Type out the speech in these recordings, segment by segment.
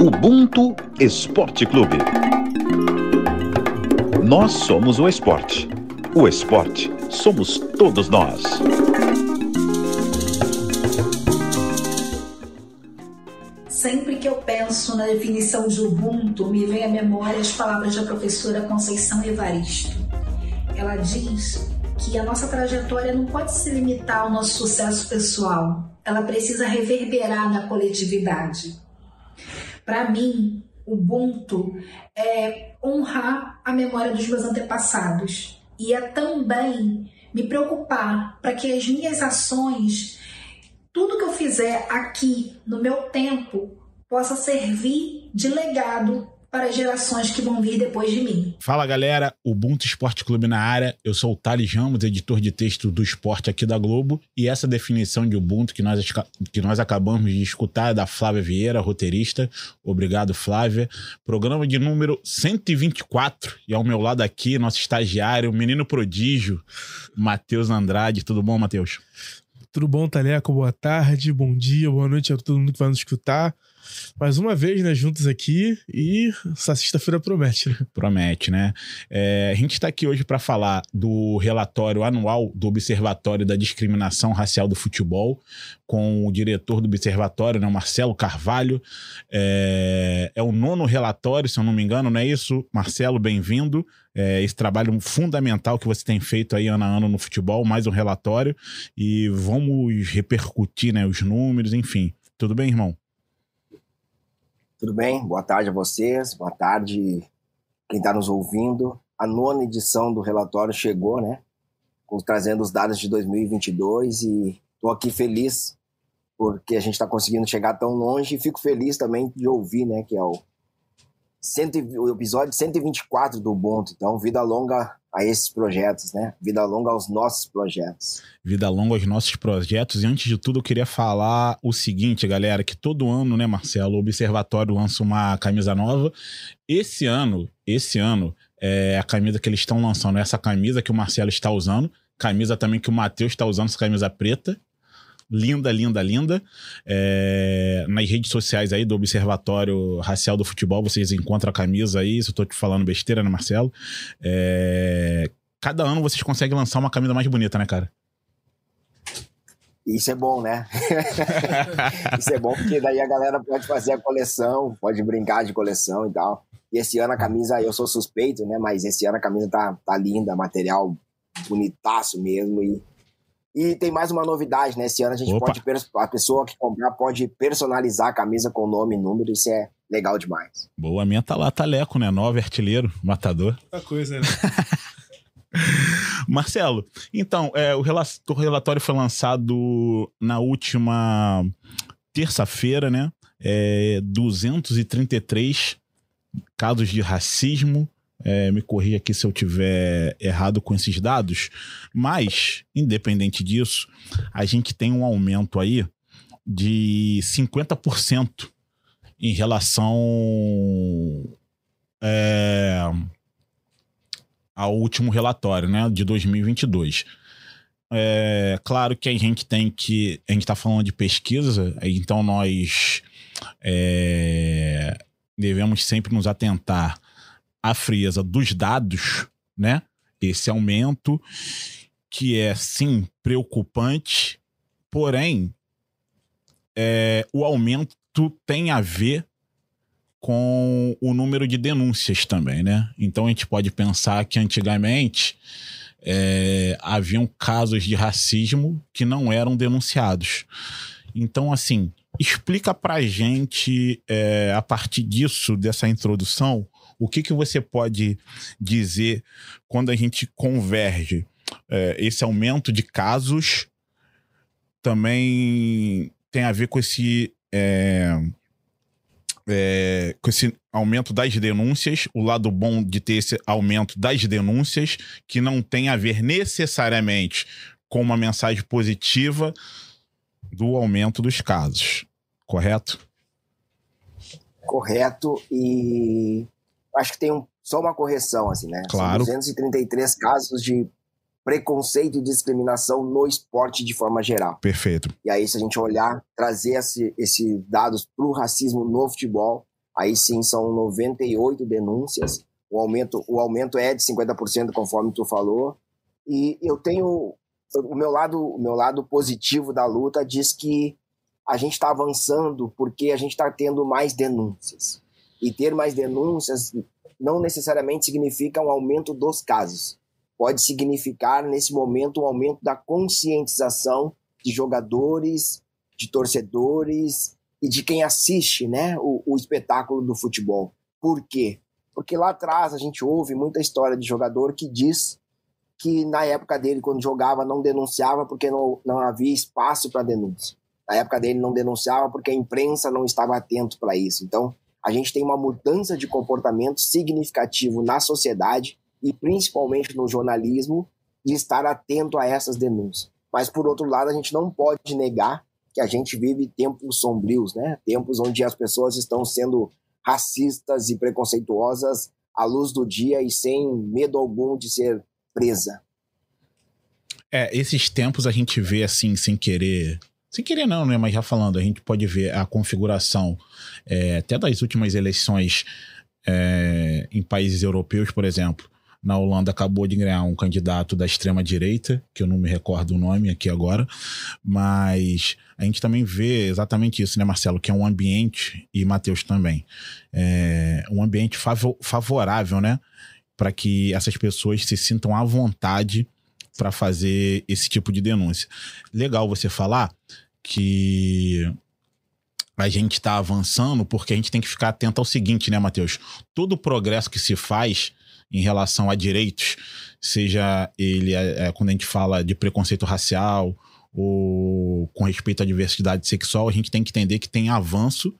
Ubuntu Esporte Clube. Nós somos o esporte. O esporte somos todos nós. Sempre que eu penso na definição de Ubuntu, me vem à memória as palavras da professora Conceição Evaristo. Ela diz que a nossa trajetória não pode se limitar ao nosso sucesso pessoal, ela precisa reverberar na coletividade. Para mim, Ubuntu é honrar a memória dos meus antepassados. E é também me preocupar para que as minhas ações, tudo que eu fizer aqui no meu tempo, possa servir de legado para as gerações que vão vir depois de mim. Fala galera, Ubuntu Esporte Clube na área. Eu sou o Thales Ramos, editor de texto do esporte aqui da Globo. E essa definição de Ubuntu que nós, que nós acabamos de escutar é da Flávia Vieira, roteirista. Obrigado, Flávia. Programa de número 124. E ao meu lado aqui, nosso estagiário, o menino prodígio, Matheus Andrade. Tudo bom, Matheus? Tudo bom, Taleco? Boa tarde, bom dia, boa noite a todo mundo que vai nos escutar mais uma vez, né, juntos aqui e essa sexta-feira promete, né? Promete, né? É, a gente está aqui hoje para falar do relatório anual do Observatório da Discriminação Racial do Futebol, com o diretor do Observatório, né, Marcelo Carvalho. É, é o nono relatório, se eu não me engano, não é isso? Marcelo, bem-vindo. É, esse trabalho fundamental que você tem feito aí ano a ano no futebol, mais um relatório. E vamos repercutir né, os números, enfim. Tudo bem, irmão? Tudo bem? Boa tarde a vocês, boa tarde quem está nos ouvindo. A nona edição do relatório chegou, né? Trazendo os dados de 2022 e estou aqui feliz porque a gente está conseguindo chegar tão longe e fico feliz também de ouvir, né? Que é o, cento, o episódio 124 do Ubuntu. Então, vida longa a esses projetos, né? Vida longa aos nossos projetos. Vida longa aos nossos projetos. E antes de tudo, eu queria falar o seguinte, galera, que todo ano, né, Marcelo, o Observatório lança uma camisa nova. Esse ano, esse ano, é a camisa que eles estão lançando, essa camisa que o Marcelo está usando, camisa também que o Matheus está usando, essa camisa preta linda, linda, linda. É, nas redes sociais aí do Observatório Racial do Futebol, vocês encontram a camisa aí. Se eu tô te falando besteira, né, Marcelo? É, cada ano vocês conseguem lançar uma camisa mais bonita, né, cara? Isso é bom, né? Isso é bom porque daí a galera pode fazer a coleção, pode brincar de coleção e tal. E esse ano a camisa, eu sou suspeito, né? Mas esse ano a camisa tá, tá linda, material bonitaço mesmo. E e tem mais uma novidade, né? Esse ano a gente Opa. pode. A pessoa que comprar pode personalizar a camisa com nome e número. Isso é legal demais. Boa, a minha tá lá, Taleco, né? Nove artilheiro, matador. Muita coisa, né? Marcelo, então, é, o, relatório foi lançado na última terça-feira, né? É, 233 casos de racismo é, me corrija aqui se eu tiver errado com esses dados, mas, independente disso, a gente tem um aumento aí de 50% em relação é, ao último relatório, né, de 2022. É claro que a gente tem que. A gente está falando de pesquisa, então nós é, devemos sempre nos atentar a frieza dos dados, né? Esse aumento que é sim preocupante, porém é, o aumento tem a ver com o número de denúncias também, né? Então a gente pode pensar que antigamente é, haviam casos de racismo que não eram denunciados. Então, assim, explica pra gente, é, a partir disso, dessa introdução, o que, que você pode dizer quando a gente converge é, esse aumento de casos também tem a ver com esse é, é, com esse aumento das denúncias, o lado bom de ter esse aumento das denúncias, que não tem a ver necessariamente com uma mensagem positiva do aumento dos casos, correto? Correto. E acho que tem um, só uma correção, assim, né? Claro. São 233 casos de preconceito e discriminação no esporte de forma geral. Perfeito. E aí, se a gente olhar, trazer esses esse dados para o racismo no futebol, aí sim são 98 denúncias. O aumento, o aumento é de 50%, conforme tu falou. E eu tenho o meu lado, o meu lado positivo da luta diz que a gente está avançando porque a gente está tendo mais denúncias. E ter mais denúncias não necessariamente significa um aumento dos casos. Pode significar, nesse momento, um aumento da conscientização de jogadores, de torcedores e de quem assiste né, o, o espetáculo do futebol. Por quê? Porque lá atrás a gente ouve muita história de jogador que diz que na época dele, quando jogava, não denunciava porque não, não havia espaço para denúncia. Na época dele, não denunciava porque a imprensa não estava atento para isso. Então, a gente tem uma mudança de comportamento significativo na sociedade e principalmente no jornalismo de estar atento a essas denúncias. Mas, por outro lado, a gente não pode negar que a gente vive tempos sombrios, né? Tempos onde as pessoas estão sendo racistas e preconceituosas à luz do dia e sem medo algum de ser presa. É, esses tempos a gente vê assim, sem querer. Sem querer, não, né? Mas já falando, a gente pode ver a configuração é, até das últimas eleições é, em países europeus, por exemplo. Na Holanda acabou de ganhar um candidato da extrema-direita, que eu não me recordo o nome aqui agora, mas a gente também vê exatamente isso, né, Marcelo? Que é um ambiente, e Matheus também, é um ambiente favorável, né? para que essas pessoas se sintam à vontade para fazer esse tipo de denúncia. Legal você falar que a gente está avançando porque a gente tem que ficar atento ao seguinte, né, Matheus? Todo progresso que se faz em relação a direitos, seja ele é, é, quando a gente fala de preconceito racial ou com respeito à diversidade sexual, a gente tem que entender que tem avanço,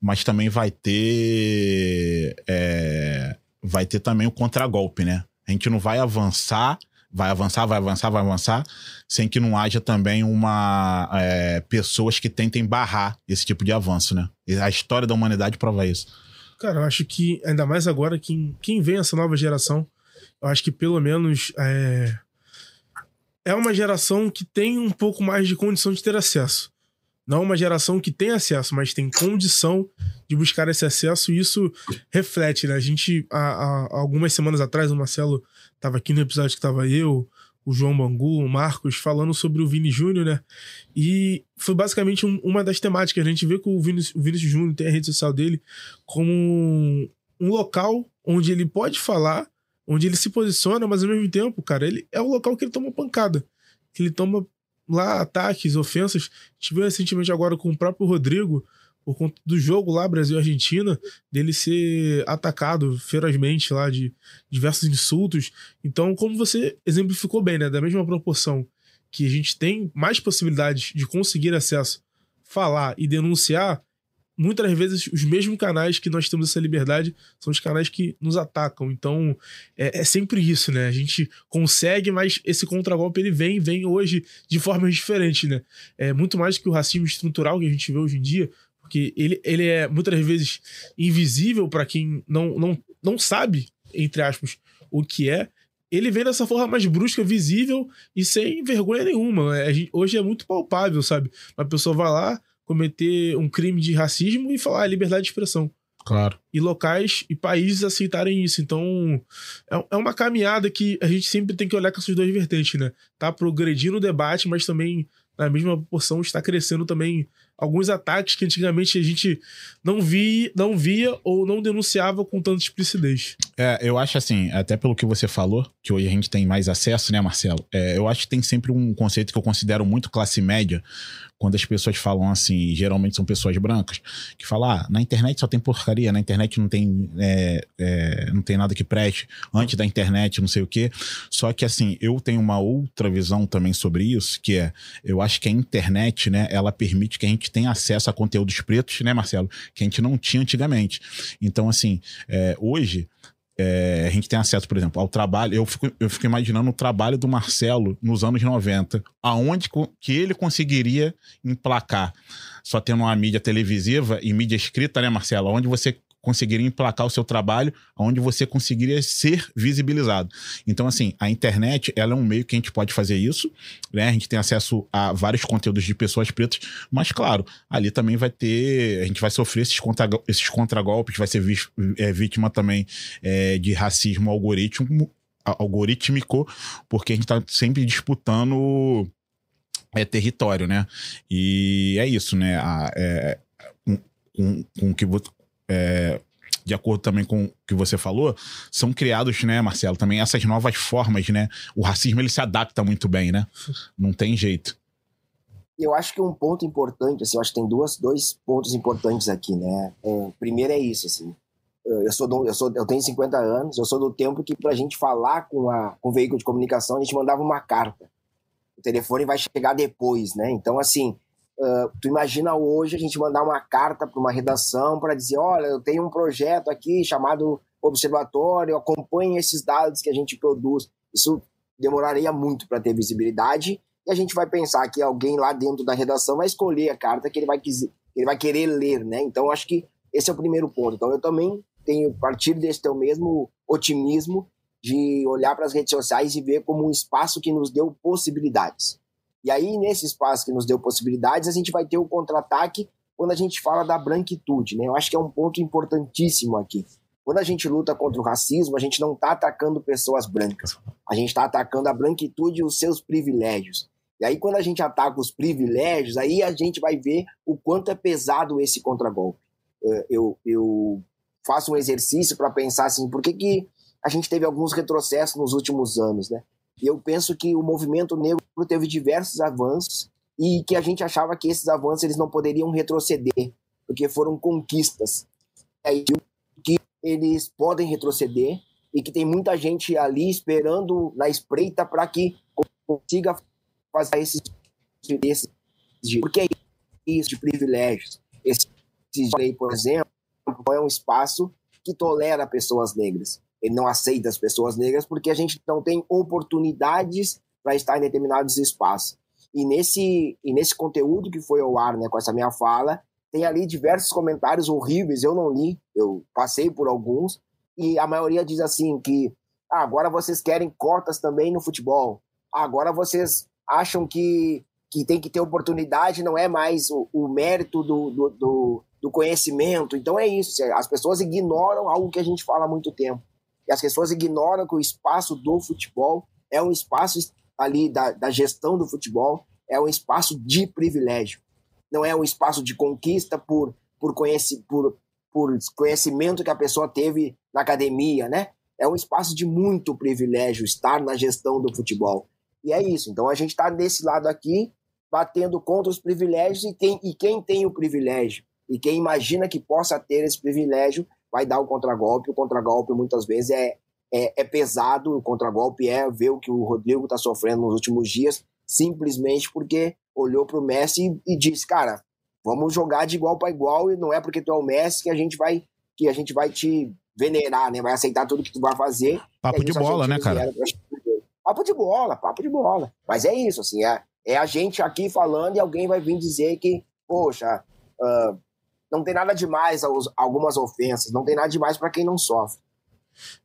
mas também vai ter é, vai ter também o contragolpe, né? A gente não vai avançar, vai avançar, vai avançar, vai avançar, sem que não haja também uma é, pessoas que tentem barrar esse tipo de avanço, né? A história da humanidade prova isso. Cara, eu acho que, ainda mais agora, quem, quem vem essa nova geração, eu acho que pelo menos é, é uma geração que tem um pouco mais de condição de ter acesso. Não uma geração que tem acesso, mas tem condição de buscar esse acesso, e isso reflete, né? A gente, há, há algumas semanas atrás, o Marcelo estava aqui no episódio que estava eu, o João Bangu, o Marcos, falando sobre o Vini Júnior, né? E foi basicamente um, uma das temáticas. A gente vê que o Vinícius, o Vinícius Júnior tem a rede social dele como um, um local onde ele pode falar, onde ele se posiciona, mas ao mesmo tempo, cara, ele é o local que ele toma pancada. Que ele toma lá ataques, ofensas. Tive recentemente agora com o próprio Rodrigo, por conta do jogo lá, Brasil-Argentina, dele ser atacado ferozmente lá de diversos insultos. Então, como você exemplificou bem, né? Da mesma proporção que a gente tem mais possibilidades de conseguir acesso, falar e denunciar, muitas vezes os mesmos canais que nós temos essa liberdade são os canais que nos atacam. Então é, é sempre isso, né? A gente consegue, mas esse contragolpe ele vem, vem hoje de formas diferentes, né? É muito mais que o racismo estrutural que a gente vê hoje em dia, porque ele, ele é muitas vezes invisível para quem não, não, não sabe, entre aspas, o que é. Ele vem dessa forma mais brusca, visível e sem vergonha nenhuma. É, gente, hoje é muito palpável, sabe? Uma pessoa vai lá, cometer um crime de racismo e falar ah, liberdade de expressão. Claro. E locais e países aceitarem isso. Então, é, é uma caminhada que a gente sempre tem que olhar com essas duas vertentes, né? Tá progredindo o debate, mas também, na mesma proporção, está crescendo também alguns ataques que antigamente a gente não via, não via ou não denunciava com tanta explicidez. É, eu acho assim, até pelo que você falou, que hoje a gente tem mais acesso, né, Marcelo? É, eu acho que tem sempre um conceito que eu considero muito classe média, quando as pessoas falam assim, geralmente são pessoas brancas, que falam, ah, na internet só tem porcaria, na internet não tem, é, é, não tem nada que preste, antes da internet não sei o quê. Só que assim, eu tenho uma outra visão também sobre isso, que é, eu acho que a internet, né, ela permite que a gente tenha acesso a conteúdos pretos, né, Marcelo, que a gente não tinha antigamente. Então, assim, é, hoje é, a gente tem acesso, por exemplo, ao trabalho. Eu fico, eu fico imaginando o trabalho do Marcelo nos anos 90, aonde que ele conseguiria emplacar, só tendo uma mídia televisiva e mídia escrita, né, Marcelo? Onde você conseguiriam emplacar o seu trabalho onde você conseguiria ser visibilizado. Então, assim, a internet, ela é um meio que a gente pode fazer isso, né? A gente tem acesso a vários conteúdos de pessoas pretas, mas, claro, ali também vai ter, a gente vai sofrer esses, contra, esses contragolpes, vai ser é, vítima também é, de racismo algoritmo, algorítmico, porque a gente está sempre disputando é, território, né? E é isso, né? A, é, com, com que é, de acordo também com o que você falou, são criados, né, Marcelo, também essas novas formas, né? O racismo ele se adapta muito bem, né? Não tem jeito. Eu acho que um ponto importante, assim, eu acho que tem duas, dois pontos importantes aqui, né? É, primeiro é isso, assim. Eu sou, do, eu sou eu tenho 50 anos, eu sou do tempo que pra gente falar com, a, com o veículo de comunicação, a gente mandava uma carta. O telefone vai chegar depois, né? Então, assim, Uh, tu imagina hoje a gente mandar uma carta para uma redação para dizer, olha, eu tenho um projeto aqui chamado Observatório, acompanhe esses dados que a gente produz. Isso demoraria muito para ter visibilidade e a gente vai pensar que alguém lá dentro da redação vai escolher a carta que ele vai, ele vai querer ler, né? Então acho que esse é o primeiro ponto. Então eu também tenho, a partir desse teu mesmo otimismo, de olhar para as redes sociais e ver como um espaço que nos deu possibilidades. E aí, nesse espaço que nos deu possibilidades, a gente vai ter o contra-ataque quando a gente fala da branquitude, né? Eu acho que é um ponto importantíssimo aqui. Quando a gente luta contra o racismo, a gente não está atacando pessoas brancas. A gente está atacando a branquitude e os seus privilégios. E aí, quando a gente ataca os privilégios, aí a gente vai ver o quanto é pesado esse contragolpe. Eu, eu faço um exercício para pensar assim, por que, que a gente teve alguns retrocessos nos últimos anos, né? E eu penso que o movimento negro teve diversos avanços e que a gente achava que esses avanços eles não poderiam retroceder, porque foram conquistas. É que eles podem retroceder e que tem muita gente ali esperando na espreita para que consiga fazer esses, esses porque é isso de privilégios. Esse, esse por exemplo, é um espaço que tolera pessoas negras ele não aceita as pessoas negras porque a gente não tem oportunidades para estar em determinados espaços. E nesse, e nesse conteúdo que foi ao ar, né, com essa minha fala, tem ali diversos comentários horríveis, eu não li, eu passei por alguns, e a maioria diz assim que ah, agora vocês querem cotas também no futebol, agora vocês acham que, que tem que ter oportunidade, não é mais o, o mérito do, do, do, do conhecimento, então é isso, as pessoas ignoram algo que a gente fala há muito tempo e as pessoas ignoram que o espaço do futebol é um espaço ali da, da gestão do futebol, é um espaço de privilégio. Não é um espaço de conquista por, por, conheci, por, por conhecimento que a pessoa teve na academia, né? É um espaço de muito privilégio estar na gestão do futebol. E é isso. Então a gente está desse lado aqui, batendo contra os privilégios e quem, e quem tem o privilégio e quem imagina que possa ter esse privilégio vai dar o contragolpe. O contragolpe muitas vezes é, é, é pesado, o contragolpe é ver o que o Rodrigo está sofrendo nos últimos dias, simplesmente porque olhou para o Messi e, e disse, cara, vamos jogar de igual para igual e não é porque tu é o Messi que a gente vai que a gente vai te venerar, né? Vai aceitar tudo que tu vai fazer. Papo de bola, né, cara? Papo de bola, papo de bola. Mas é isso, assim, é, é a gente aqui falando e alguém vai vir dizer que, poxa, uh, não tem nada demais algumas ofensas, não tem nada demais para quem não sofre.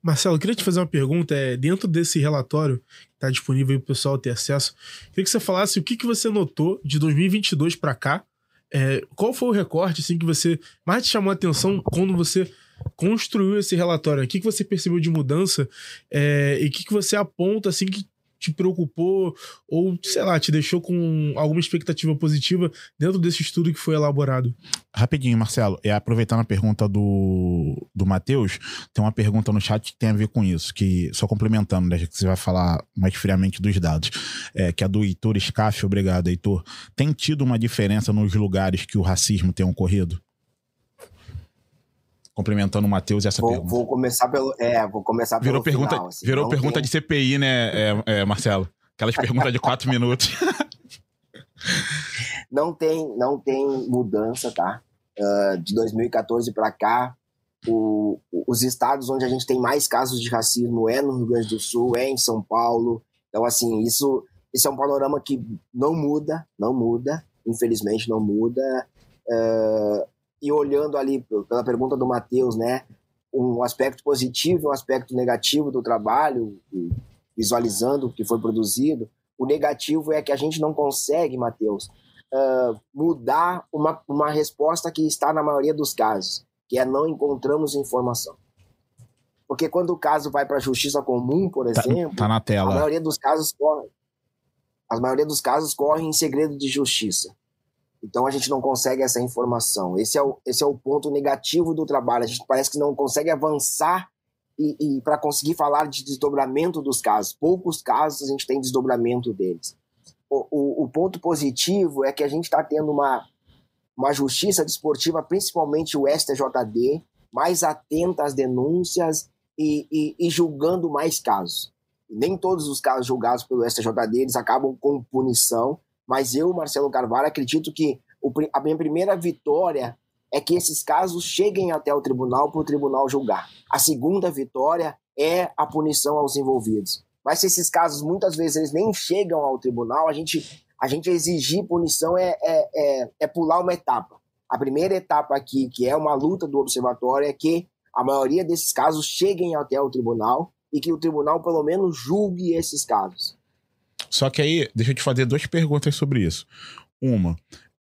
Marcelo, eu queria te fazer uma pergunta. É, dentro desse relatório que está disponível para o pessoal ter acesso, queria que você falasse o que, que você notou de 2022 para cá. É, qual foi o recorte assim, que você mais te chamou a atenção quando você construiu esse relatório? O que, que você percebeu de mudança é, e o que, que você aponta assim que te preocupou ou, sei lá, te deixou com alguma expectativa positiva dentro desse estudo que foi elaborado? Rapidinho, Marcelo, é aproveitando a pergunta do, do Matheus, tem uma pergunta no chat que tem a ver com isso, que só complementando, né, que você vai falar mais friamente dos dados, é, que é do Heitor Scaff, obrigado, Heitor. Tem tido uma diferença nos lugares que o racismo tem ocorrido? Complementando o Matheus essa vou, pergunta. Vou começar pelo. É, vou começar virou pelo pergunta, final, assim, Virou pergunta tem... de CPI, né, é, é, Marcelo? Aquelas perguntas de quatro minutos. não tem, não tem mudança, tá? Uh, de 2014 para cá, o, os estados onde a gente tem mais casos de racismo é no Rio Grande do Sul, é em São Paulo. Então, assim, isso, isso é um panorama que não muda, não muda, infelizmente não muda. Uh, e olhando ali pela pergunta do Matheus, né, um aspecto positivo e um aspecto negativo do trabalho, visualizando o que foi produzido. O negativo é que a gente não consegue, Matheus, uh, mudar uma, uma resposta que está na maioria dos casos, que é não encontramos informação. Porque quando o caso vai para a justiça comum, por tá, exemplo, tá, na tela. a maioria dos casos corre, a maioria dos casos corre em segredo de justiça. Então a gente não consegue essa informação. Esse é o, esse é o ponto negativo do trabalho. A gente parece que não consegue avançar e, e para conseguir falar de desdobramento dos casos. Poucos casos a gente tem desdobramento deles. O, o, o ponto positivo é que a gente está tendo uma, uma justiça desportiva, principalmente o STJD, mais atenta às denúncias e, e, e julgando mais casos. Nem todos os casos julgados pelo STJD eles acabam com punição, mas eu, Marcelo Carvalho, acredito que a minha primeira vitória é que esses casos cheguem até o tribunal para o tribunal julgar. A segunda vitória é a punição aos envolvidos. Mas se esses casos muitas vezes eles nem chegam ao tribunal, a gente, a gente exigir punição é, é, é, é pular uma etapa. A primeira etapa aqui, que é uma luta do observatório, é que a maioria desses casos cheguem até o tribunal e que o tribunal pelo menos julgue esses casos. Só que aí, deixa eu te fazer duas perguntas sobre isso. Uma,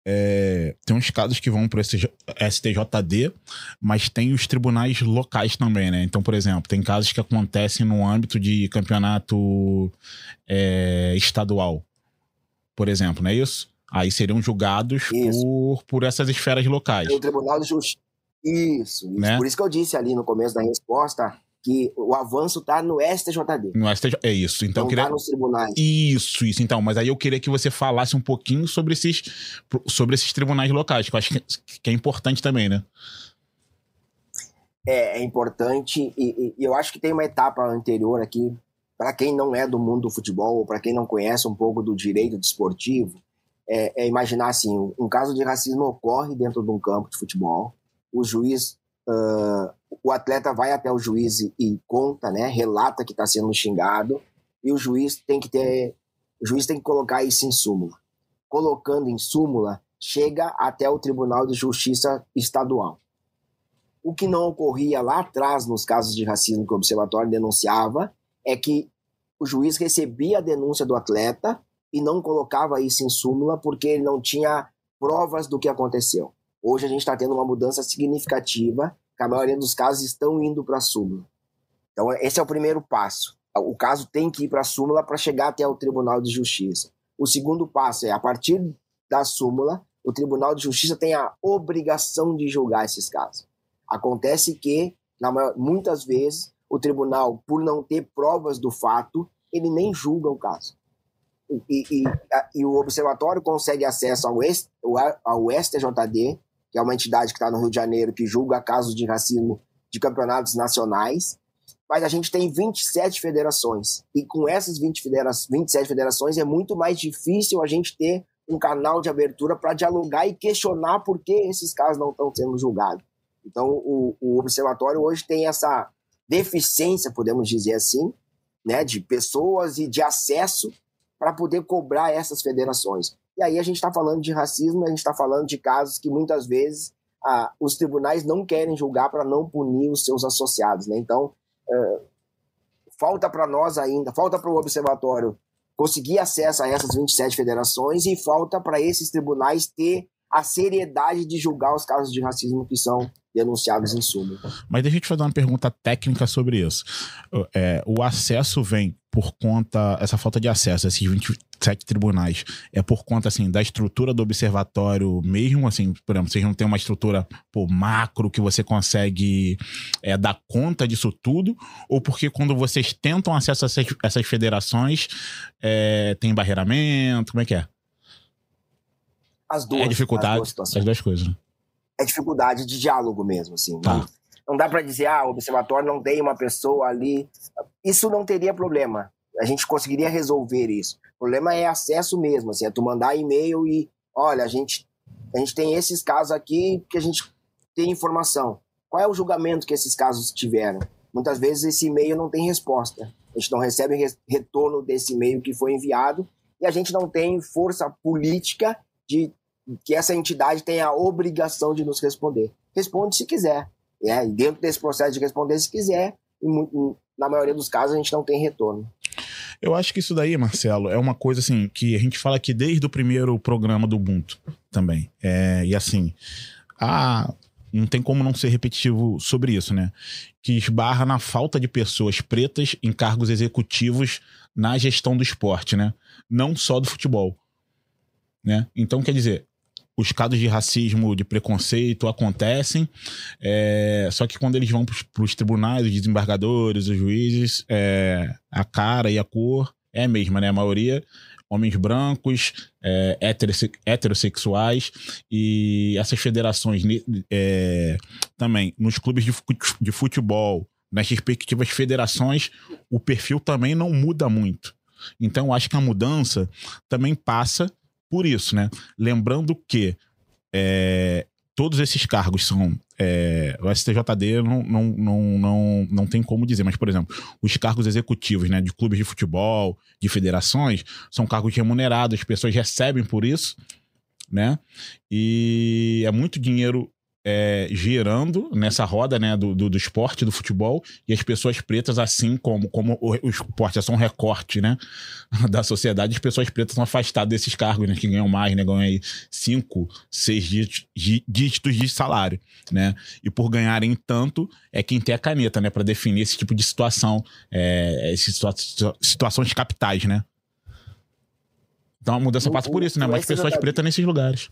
é, tem uns casos que vão para o STJD, mas tem os tribunais locais também, né? Então, por exemplo, tem casos que acontecem no âmbito de campeonato é, estadual, por exemplo, não é isso? Aí seriam julgados por, por essas esferas locais. O Tribunal de Justiça. Isso, isso. Né? Por isso que eu disse ali no começo da resposta que o avanço está no STJD. No STJ, é isso. Então não queria... tá nos tribunais. Isso, isso. Então, mas aí eu queria que você falasse um pouquinho sobre esses, sobre esses tribunais locais, que eu acho que é importante também, né? É, é importante e, e, eu acho que tem uma etapa anterior aqui para quem não é do mundo do futebol ou para quem não conhece um pouco do direito desportivo, é, é, imaginar assim, um caso de racismo ocorre dentro de um campo de futebol, o juiz uh, o atleta vai até o juiz e, conta, né, relata que está sendo xingado, e o juiz tem que ter, o juiz tem que colocar isso em súmula. Colocando em súmula, chega até o Tribunal de Justiça Estadual. O que não ocorria lá atrás nos casos de racismo que o observatório denunciava é que o juiz recebia a denúncia do atleta e não colocava isso em súmula porque ele não tinha provas do que aconteceu. Hoje a gente está tendo uma mudança significativa que a maioria dos casos estão indo para a súmula. Então, esse é o primeiro passo. O caso tem que ir para a súmula para chegar até o Tribunal de Justiça. O segundo passo é, a partir da súmula, o Tribunal de Justiça tem a obrigação de julgar esses casos. Acontece que, muitas vezes, o tribunal, por não ter provas do fato, ele nem julga o caso. E, e, e o observatório consegue acesso ao, ao STJD, que é uma entidade que está no Rio de Janeiro, que julga casos de racismo de campeonatos nacionais. Mas a gente tem 27 federações. E com essas 20 federa 27 federações é muito mais difícil a gente ter um canal de abertura para dialogar e questionar por que esses casos não estão sendo julgados. Então, o, o observatório hoje tem essa deficiência, podemos dizer assim, né, de pessoas e de acesso para poder cobrar essas federações. E aí a gente está falando de racismo, a gente está falando de casos que muitas vezes ah, os tribunais não querem julgar para não punir os seus associados. Né? Então, uh, falta para nós ainda, falta para o observatório conseguir acesso a essas 27 federações e falta para esses tribunais ter a seriedade de julgar os casos de racismo que são denunciados em suma. Mas deixa eu te fazer uma pergunta técnica sobre isso. É, o acesso vem por conta, essa falta de acesso esses 27 tribunais, é por conta, assim, da estrutura do observatório mesmo, assim, por exemplo, vocês não têm uma estrutura pô, macro que você consegue é, dar conta disso tudo, ou porque quando vocês tentam acesso a essas, essas federações, é, tem barreiramento, como é que é? As duas. É dificuldade, as duas, as duas coisas, né? é dificuldade de diálogo mesmo, assim. Tá. Não, não dá para dizer, ah, o observatório não tem uma pessoa ali. Isso não teria problema. A gente conseguiria resolver isso. O problema é acesso mesmo, assim, é tu mandar e-mail e, olha, a gente, a gente tem esses casos aqui que a gente tem informação. Qual é o julgamento que esses casos tiveram? Muitas vezes esse e-mail não tem resposta. A gente não recebe retorno desse e-mail que foi enviado e a gente não tem força política de que essa entidade tem a obrigação de nos responder. Responde se quiser. É, e dentro desse processo de responder se quiser, na maioria dos casos a gente não tem retorno. Eu acho que isso daí, Marcelo, é uma coisa assim que a gente fala aqui desde o primeiro programa do Ubuntu também. É, e assim, a, não tem como não ser repetitivo sobre isso, né? Que esbarra na falta de pessoas pretas em cargos executivos na gestão do esporte, né? Não só do futebol. Né? Então, quer dizer, os casos de racismo, de preconceito acontecem, é, só que quando eles vão para os tribunais, os desembargadores, os juízes, é, a cara e a cor é a mesma, né? A maioria homens brancos, é, heterossexuais e essas federações é, também nos clubes de futebol, nas respectivas federações, o perfil também não muda muito. Então, acho que a mudança também passa por isso, né? Lembrando que é, todos esses cargos são. É, o STJD não, não, não, não, não tem como dizer, mas, por exemplo, os cargos executivos né, de clubes de futebol, de federações, são cargos remunerados, as pessoas recebem por isso, né? E é muito dinheiro é, girando nessa roda né, do, do, do, esporte, do futebol, e as pessoas pretas, assim como, como o, o esporte é só um recorte né, da sociedade, as pessoas pretas são afastadas desses cargos, né, que ganham mais, né, ganham aí cinco, seis dígitos, dígitos de salário. Né? E por ganharem tanto, é quem tem a caneta né, para definir esse tipo de situação, é, situa situações capitais. Né? Então a mudança passa por isso, né? Mais pessoas pretas nesses lugares.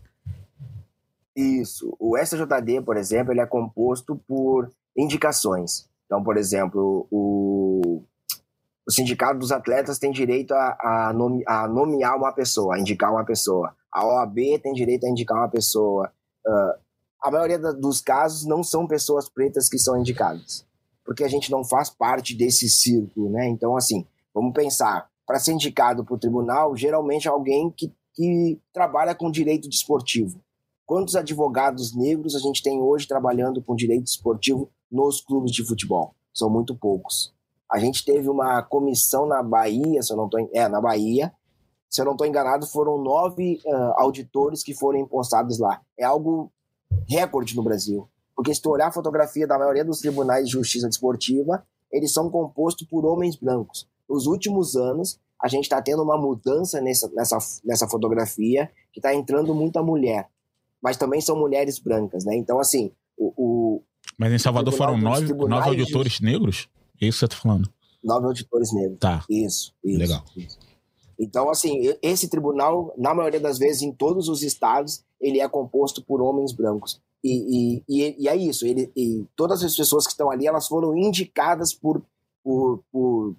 Isso. O SJD, por exemplo, ele é composto por indicações. Então, por exemplo, o, o Sindicato dos Atletas tem direito a, a, nome, a, nomear uma pessoa, a indicar uma pessoa. A OAB tem direito a indicar uma pessoa. Uh, a maioria da, dos casos não são pessoas pretas que são indicadas, porque a gente não faz parte desse círculo, né? Então, assim, vamos pensar, para ser indicado para o tribunal, geralmente é alguém que, que trabalha com direito desportivo. Quantos advogados negros a gente tem hoje trabalhando com direito esportivo nos clubes de futebol? São muito poucos. A gente teve uma comissão na Bahia, se eu não estou é na Bahia, se eu não estou enganado, foram nove uh, auditores que foram empossados lá. É algo recorde no Brasil, porque se tu olhar a fotografia da maioria dos tribunais de justiça desportiva, eles são compostos por homens brancos. Nos últimos anos, a gente está tendo uma mudança nessa, nessa, nessa fotografia, que está entrando muita mulher mas também são mulheres brancas, né? Então, assim, o. o mas em Salvador foram nove, nove auditores de... negros? É isso que você tá falando? Nove auditores negros. Tá. Isso, isso. Legal. Isso. Então, assim, esse tribunal, na maioria das vezes, em todos os estados, ele é composto por homens brancos. E, e, e é isso. Ele, e todas as pessoas que estão ali, elas foram indicadas por, por, por,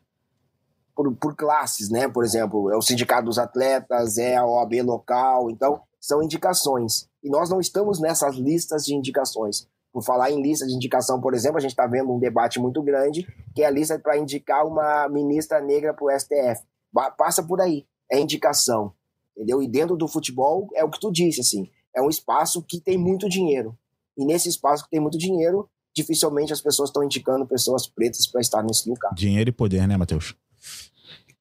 por, por classes, né? Por exemplo, é o Sindicato dos Atletas, é a OAB local. Então, são indicações. E nós não estamos nessas listas de indicações. Por falar em lista de indicação, por exemplo, a gente está vendo um debate muito grande, que é a lista para indicar uma ministra negra para o STF. Passa por aí, é indicação. Entendeu? E dentro do futebol, é o que tu disse, assim, é um espaço que tem muito dinheiro. E nesse espaço que tem muito dinheiro, dificilmente as pessoas estão indicando pessoas pretas para estar nesse lugar. Dinheiro e poder, né, Matheus?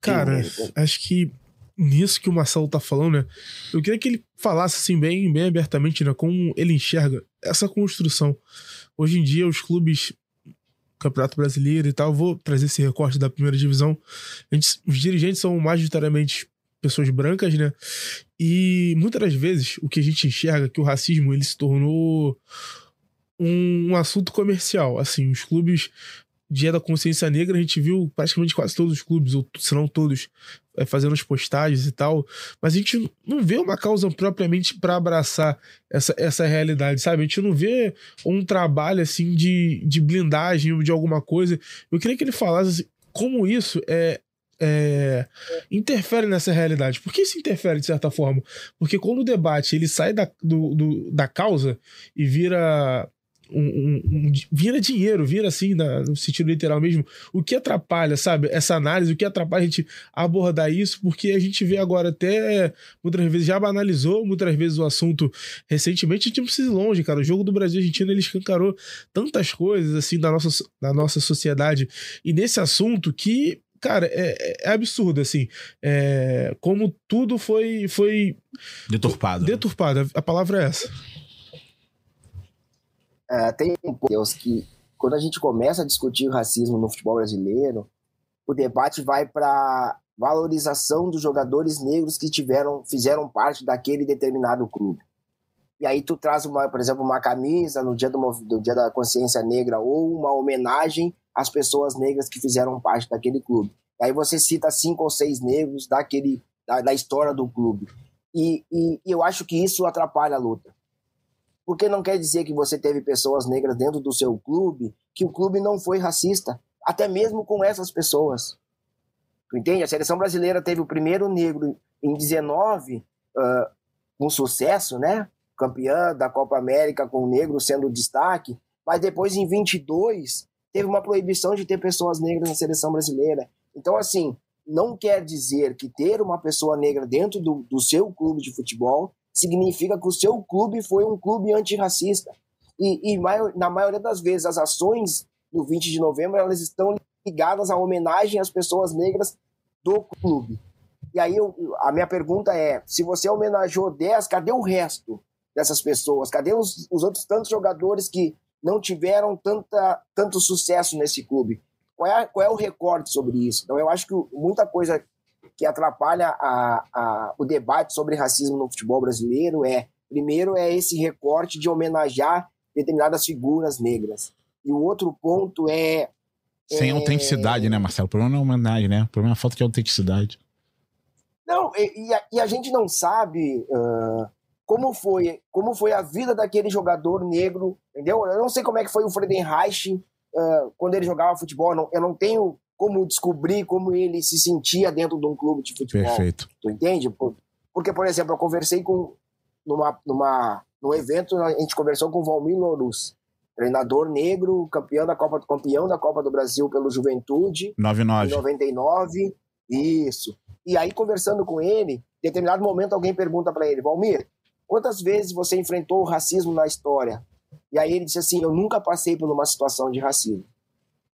Cara, acho que nisso que o Marcelo tá falando, né? Eu queria que ele falasse assim bem, bem abertamente, né, como ele enxerga essa construção. Hoje em dia os clubes Campeonato Brasileiro e tal, vou trazer esse recorte da primeira divisão. Gente, os dirigentes são majoritariamente pessoas brancas, né? E muitas das vezes o que a gente enxerga é que o racismo ele se tornou um, um assunto comercial. Assim, os clubes Dia da Consciência Negra, a gente viu praticamente quase todos os clubes, ou se não todos, é, fazendo as postagens e tal, mas a gente não vê uma causa propriamente para abraçar essa, essa realidade, sabe? A gente não vê um trabalho assim de, de blindagem ou de alguma coisa. Eu queria que ele falasse assim, como isso é, é, interfere nessa realidade. Por que isso interfere de certa forma? Porque quando o debate ele sai da, do, do da causa e vira um, um, um, vira dinheiro, vira assim, na, no sentido literal mesmo. O que atrapalha, sabe, essa análise, o que atrapalha a gente abordar isso, porque a gente vê agora até, muitas vezes já banalizou, muitas vezes o assunto recentemente, a gente não precisa ir longe, cara. O jogo do Brasil e Argentina, ele escancarou tantas coisas, assim, da nossa, da nossa sociedade. E nesse assunto que cara, é, é absurdo, assim. É, como tudo foi, foi Deturpado. deturpado. A palavra é essa. É, tem Deus que quando a gente começa a discutir racismo no futebol brasileiro, o debate vai para valorização dos jogadores negros que tiveram fizeram parte daquele determinado clube. E aí tu traz uma, por exemplo, uma camisa no dia do, do dia da consciência negra ou uma homenagem às pessoas negras que fizeram parte daquele clube. E aí você cita cinco ou seis negros daquele da, da história do clube. E, e, e eu acho que isso atrapalha a luta porque não quer dizer que você teve pessoas negras dentro do seu clube, que o clube não foi racista, até mesmo com essas pessoas. Tu entende? A seleção brasileira teve o primeiro negro em 19, uh, com sucesso, né? Campeã da Copa América com o negro sendo destaque, mas depois em 22 teve uma proibição de ter pessoas negras na seleção brasileira. Então, assim, não quer dizer que ter uma pessoa negra dentro do, do seu clube de futebol significa que o seu clube foi um clube antirracista. E, e na maioria das vezes, as ações do 20 de novembro elas estão ligadas à homenagem às pessoas negras do clube. E aí eu, a minha pergunta é: se você homenageou 10, cadê o resto dessas pessoas? Cadê os, os outros tantos jogadores que não tiveram tanta, tanto sucesso nesse clube? Qual é, qual é o recorde sobre isso? Então, eu acho que muita coisa que atrapalha a, a, o debate sobre racismo no futebol brasileiro é, primeiro, é esse recorte de homenagear determinadas figuras negras. E o outro ponto é. Sem é... autenticidade, né, Marcelo? O problema não é homenagem, né? O problema é a falta de autenticidade. Não, e, e, a, e a, gente não sabe uh, como, foi, como foi a vida daquele jogador negro, entendeu? Eu não sei como é que foi o Friedenreich uh, quando ele jogava futebol, não, eu não tenho como descobrir como ele se sentia dentro de um clube de futebol. Perfeito. Tu entende? Porque, por exemplo, eu conversei com. Numa, numa, num evento, a gente conversou com o Valmir Lorus, treinador negro, campeão da Copa, campeão da Copa do Brasil pelo Juventude. 99. Em 99. Isso. E aí, conversando com ele, em determinado momento alguém pergunta para ele, Valmir, quantas vezes você enfrentou o racismo na história? E aí ele disse assim, eu nunca passei por uma situação de racismo.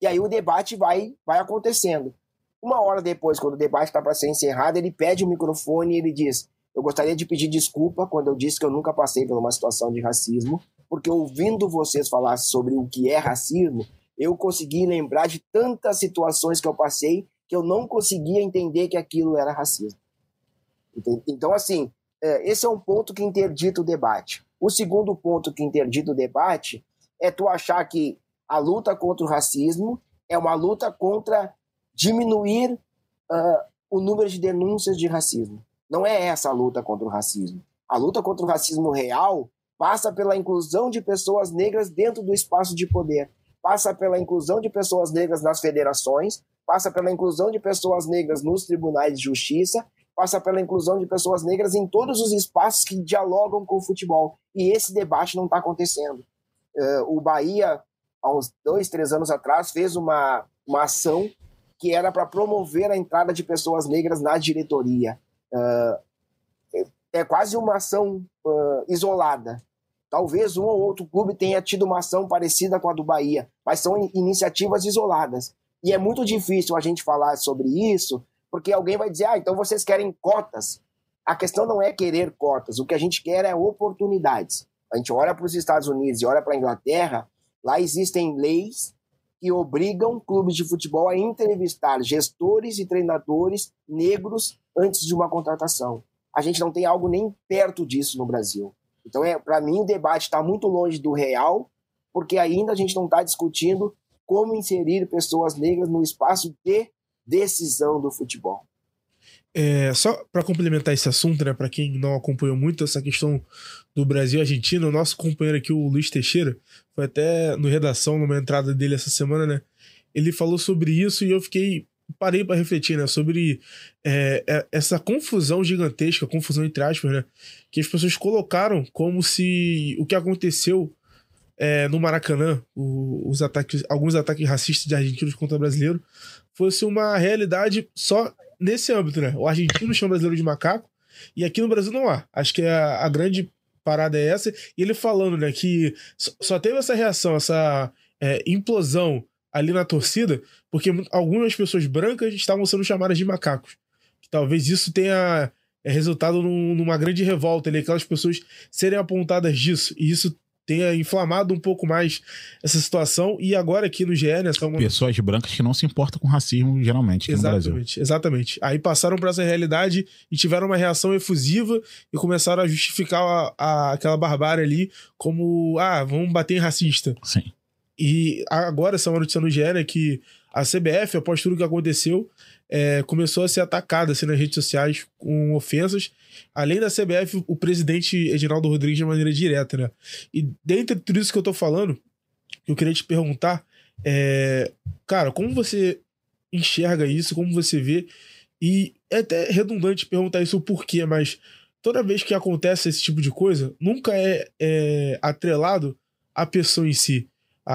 E aí o debate vai, vai acontecendo. Uma hora depois, quando o debate está para ser encerrado, ele pede o microfone e ele diz: Eu gostaria de pedir desculpa quando eu disse que eu nunca passei por uma situação de racismo, porque ouvindo vocês falar sobre o que é racismo, eu consegui lembrar de tantas situações que eu passei que eu não conseguia entender que aquilo era racismo. Então, assim, é, esse é um ponto que interdita o debate. O segundo ponto que interdita o debate é tu achar que a luta contra o racismo é uma luta contra diminuir uh, o número de denúncias de racismo. Não é essa a luta contra o racismo. A luta contra o racismo real passa pela inclusão de pessoas negras dentro do espaço de poder, passa pela inclusão de pessoas negras nas federações, passa pela inclusão de pessoas negras nos tribunais de justiça, passa pela inclusão de pessoas negras em todos os espaços que dialogam com o futebol. E esse debate não está acontecendo. Uh, o Bahia há uns dois, três anos atrás, fez uma, uma ação que era para promover a entrada de pessoas negras na diretoria. Uh, é quase uma ação uh, isolada. Talvez um ou outro clube tenha tido uma ação parecida com a do Bahia, mas são iniciativas isoladas. E é muito difícil a gente falar sobre isso, porque alguém vai dizer: ah, então vocês querem cotas. A questão não é querer cotas, o que a gente quer é oportunidades. A gente olha para os Estados Unidos e olha para a Inglaterra, Lá existem leis que obrigam clubes de futebol a entrevistar gestores e treinadores negros antes de uma contratação. A gente não tem algo nem perto disso no Brasil. Então, é, para mim, o debate está muito longe do real, porque ainda a gente não está discutindo como inserir pessoas negras no espaço de decisão do futebol. É, só para complementar esse assunto, né, para quem não acompanhou muito essa questão do Brasil e Argentina, o nosso companheiro aqui, o Luiz Teixeira, foi até no redação, numa entrada dele essa semana, né? Ele falou sobre isso e eu fiquei. Parei para refletir, né? Sobre é, é, essa confusão gigantesca, confusão entre aspas, né? Que as pessoas colocaram como se o que aconteceu é, no Maracanã, o, os ataques, alguns ataques racistas de argentinos contra brasileiro, fosse uma realidade só nesse âmbito, né? O argentino chama brasileiro de macaco e aqui no Brasil não há. Acho que a, a grande parada é essa. E ele falando, né, que só teve essa reação, essa é, implosão ali na torcida, porque algumas pessoas brancas estavam sendo chamadas de macacos. Talvez isso tenha é, resultado num, numa grande revolta ali, aquelas pessoas serem apontadas disso. E isso tenha inflamado um pouco mais essa situação. E agora aqui no GE, né? Uma... Pessoas brancas que não se importam com racismo, geralmente, exatamente, no Brasil. Exatamente. Aí passaram para essa realidade e tiveram uma reação efusiva e começaram a justificar a, a, aquela barbárie ali como, ah, vamos bater em racista. Sim. E agora, essa é uma notícia no GE, né, que a CBF, após tudo que aconteceu, é, começou a ser atacada assim, nas redes sociais com ofensas. Além da CBF, o presidente Edinaldo Rodrigues de maneira direta, né? E dentre tudo isso que eu tô falando, eu queria te perguntar, é, cara, como você enxerga isso, como você vê? E é até redundante perguntar isso o porquê, mas toda vez que acontece esse tipo de coisa, nunca é, é atrelado à pessoa em si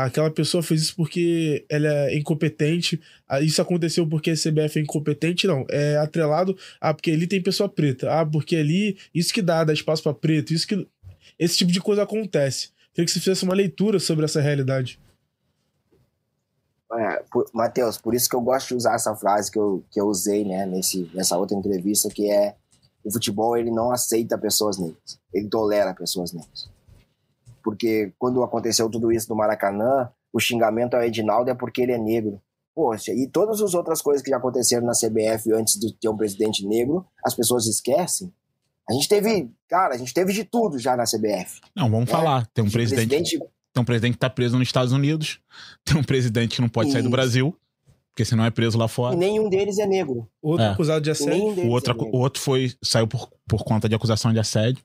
aquela pessoa fez isso porque ela é incompetente, ah, isso aconteceu porque a CBF é incompetente, não, é atrelado a porque ali tem pessoa preta, ah, porque ali, isso que dá, dá espaço para preto, isso que esse tipo de coisa acontece. Queria que você fizesse uma leitura sobre essa realidade. É, Matheus, por isso que eu gosto de usar essa frase que eu, que eu usei né, nesse, nessa outra entrevista, que é o futebol ele não aceita pessoas negras, ele tolera pessoas negras porque quando aconteceu tudo isso no Maracanã, o xingamento ao Edinaldo é porque ele é negro. Poxa, e todas as outras coisas que já aconteceram na CBF antes de ter um presidente negro, as pessoas esquecem. A gente teve, cara, a gente teve de tudo já na CBF. Não, vamos né? falar. Tem um presidente, presidente, tem um presidente que tá preso nos Estados Unidos, tem um presidente que não pode Isso. sair do Brasil, porque senão é preso lá fora. E nenhum deles é negro. Outro é. acusado de assédio. O outro, é o outro foi, saiu por, por conta de acusação de assédio.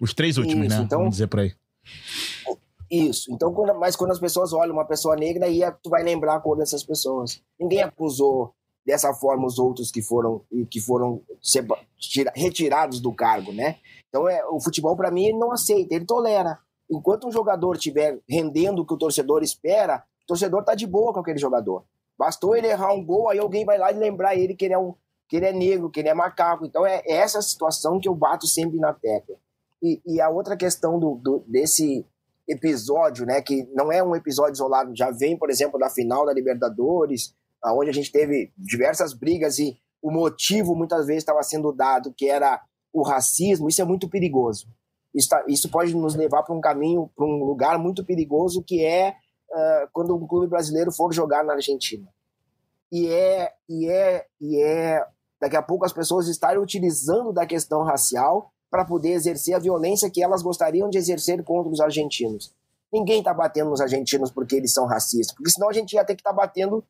Os três últimos, Isso, né? Então, Vamos dizer por aí. Isso. Então, quando, mas quando as pessoas olham uma pessoa negra, aí é, tu vai lembrar a cor dessas pessoas. Ninguém acusou dessa forma os outros que foram que foram retirados do cargo, né? Então, é, o futebol para mim ele não aceita, ele tolera. Enquanto um jogador estiver rendendo o que o torcedor espera, o torcedor tá de boa com aquele jogador. Bastou ele errar um gol, aí alguém vai lá e lembrar ele que ele é um que ele é negro, que ele é macaco. Então é, é essa situação que eu bato sempre na tecla. E, e a outra questão do, do, desse episódio, né, que não é um episódio isolado, já vem, por exemplo, da final da Libertadores, onde a gente teve diversas brigas e o motivo muitas vezes estava sendo dado, que era o racismo, isso é muito perigoso. Isso, tá, isso pode nos levar para um caminho, para um lugar muito perigoso, que é uh, quando um clube brasileiro for jogar na Argentina. E é, e é, e é, daqui a pouco as pessoas estarem utilizando da questão racial para poder exercer a violência que elas gostariam de exercer contra os argentinos. Ninguém está batendo nos argentinos porque eles são racistas, porque senão a gente ia ter que estar tá batendo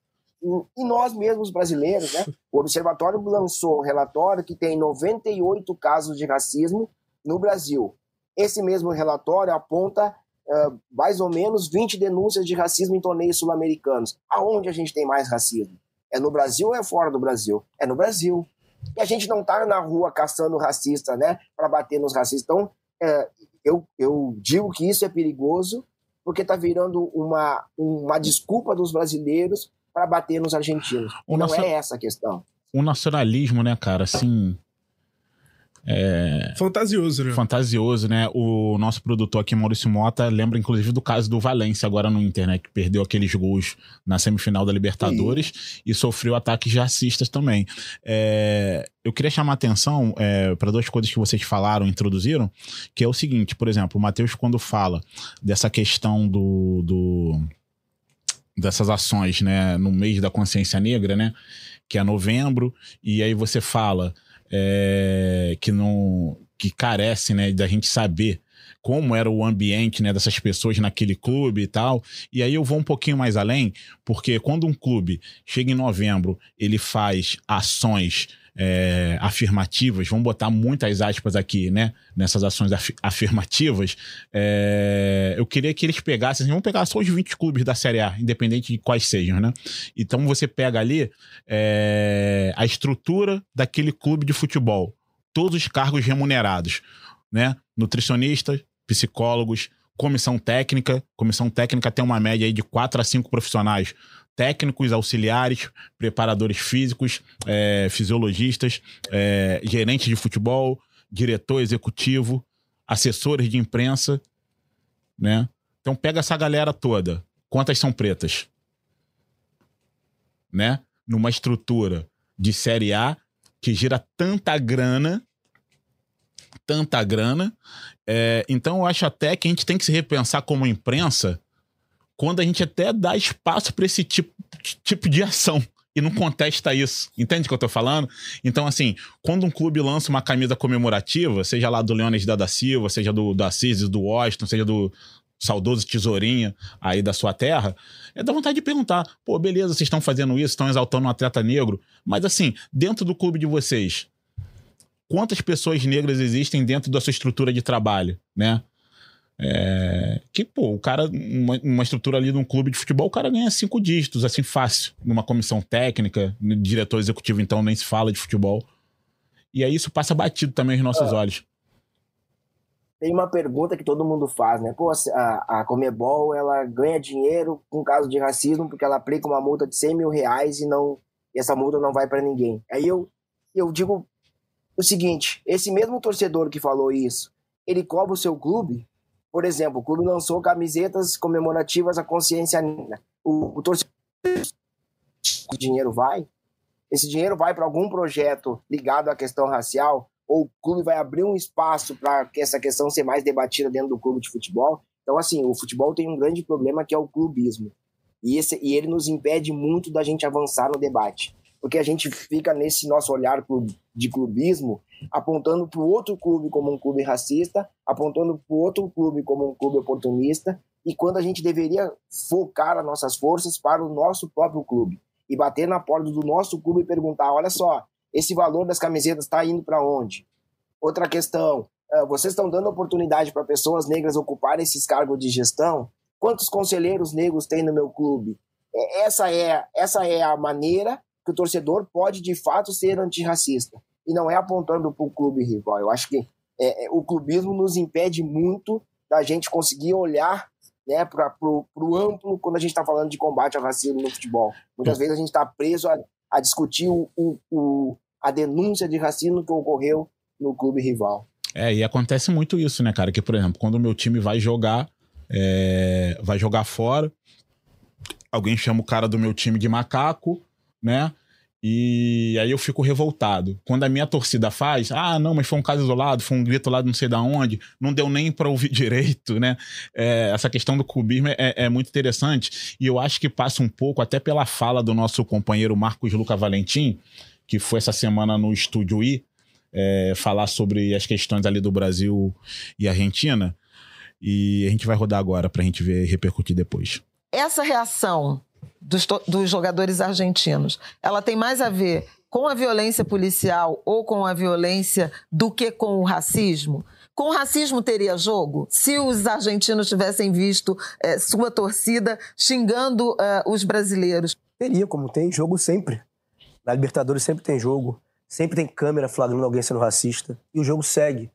em, nós mesmos brasileiros. Né? O Observatório lançou um relatório que tem 98 casos de racismo no Brasil. Esse mesmo relatório aponta uh, mais ou menos 20 denúncias de racismo em torneios sul-americanos. Aonde a gente tem mais racismo? É no Brasil ou é fora do Brasil? É no Brasil. E a gente não tá na rua caçando racista, né? Para bater nos racistas. Então, é, eu, eu digo que isso é perigoso, porque tá virando uma, uma desculpa dos brasileiros para bater nos argentinos. O não é essa a questão. O nacionalismo, né, cara, assim, é, fantasioso, né? Fantasioso, né? O nosso produtor aqui, Maurício Mota, lembra inclusive do caso do Valência agora no Inter, né? Que perdeu aqueles gols na semifinal da Libertadores Sim. e sofreu ataques racistas também. É, eu queria chamar a atenção é, para duas coisas que vocês falaram, introduziram, que é o seguinte, por exemplo, o Matheus, quando fala dessa questão do, do dessas ações, né, no mês da consciência negra, né, que é novembro, e aí você fala é, que não que carece né, da gente saber como era o ambiente né, dessas pessoas naquele clube e tal. E aí eu vou um pouquinho mais além, porque quando um clube chega em novembro, ele faz ações é, afirmativas, vamos botar muitas aspas aqui, né? Nessas ações af afirmativas, é, eu queria que eles pegassem, assim, vamos pegar só os 20 clubes da Série A, independente de quais sejam, né? Então você pega ali é, a estrutura daquele clube de futebol, todos os cargos remunerados, né? Nutricionistas, psicólogos, comissão técnica. Comissão técnica tem uma média aí de 4 a 5 profissionais técnicos, auxiliares, preparadores físicos, é, fisiologistas, é, gerentes de futebol, diretor executivo, assessores de imprensa, né? Então pega essa galera toda. Quantas são pretas? né? Numa estrutura de Série A que gira tanta grana, tanta grana. É, então eu acho até que a gente tem que se repensar como imprensa quando a gente até dá espaço para esse tipo, tipo de ação e não contesta isso. Entende o que eu tô falando? Então, assim, quando um clube lança uma camisa comemorativa, seja lá do Leones da, da Silva, seja do, do Assis, do Washington, seja do saudoso Tesourinha aí da sua terra, é da vontade de perguntar: pô, beleza, vocês estão fazendo isso, estão exaltando um atleta negro, mas assim, dentro do clube de vocês, quantas pessoas negras existem dentro da sua estrutura de trabalho, né? É, que, pô, o cara, uma, uma, estrutura ali de um clube de futebol, o cara ganha cinco dígitos, assim, fácil. Numa comissão técnica, diretor executivo, então, nem se fala de futebol. E aí isso passa batido também aos nossos é. olhos. Tem uma pergunta que todo mundo faz, né? Pô, a, a Comebol, ela ganha dinheiro com caso de racismo porque ela aplica uma multa de 100 mil reais e, não, e essa multa não vai para ninguém. Aí eu, eu digo o seguinte, esse mesmo torcedor que falou isso, ele cobra o seu clube por exemplo, o clube lançou camisetas comemorativas à consciência negra. O, o torcedor, o dinheiro vai? Esse dinheiro vai para algum projeto ligado à questão racial? Ou o clube vai abrir um espaço para que essa questão seja mais debatida dentro do clube de futebol? Então, assim, o futebol tem um grande problema que é o clubismo. E, esse, e ele nos impede muito da gente avançar no debate. Porque a gente fica nesse nosso olhar de clubismo apontando para o outro clube como um clube racista, apontando para o outro clube como um clube oportunista, e quando a gente deveria focar as nossas forças para o nosso próprio clube e bater na porta do nosso clube e perguntar: olha só, esse valor das camisetas está indo para onde? Outra questão: ah, vocês estão dando oportunidade para pessoas negras ocuparem esses cargos de gestão? Quantos conselheiros negros tem no meu clube? Essa é, essa é a maneira que o torcedor pode de fato ser antirracista e não é apontando para o clube rival. Eu acho que é, é, o clubismo nos impede muito da gente conseguir olhar né, para o amplo quando a gente está falando de combate ao racismo no futebol. Muitas vezes a gente está preso a, a discutir o, o, o, a denúncia de racismo que ocorreu no clube rival. É, e acontece muito isso, né, cara? Que, por exemplo, quando o meu time vai jogar, é, vai jogar fora, alguém chama o cara do meu time de macaco, né? E aí eu fico revoltado. Quando a minha torcida faz, ah, não, mas foi um caso isolado, foi um grito lá de não sei da onde, não deu nem para ouvir direito, né? É, essa questão do cubismo é, é, muito interessante e eu acho que passa um pouco até pela fala do nosso companheiro Marcos Luca Valentim, que foi essa semana no Estúdio I, é, falar sobre as questões ali do Brasil e Argentina. E a gente vai rodar agora para a gente ver repercutir depois. Essa reação dos, dos jogadores argentinos, ela tem mais a ver com a violência policial ou com a violência do que com o racismo? Com o racismo teria jogo? Se os argentinos tivessem visto é, sua torcida xingando é, os brasileiros? Teria, como tem jogo sempre. Na Libertadores sempre tem jogo, sempre tem câmera flagrando alguém sendo racista. E o jogo segue.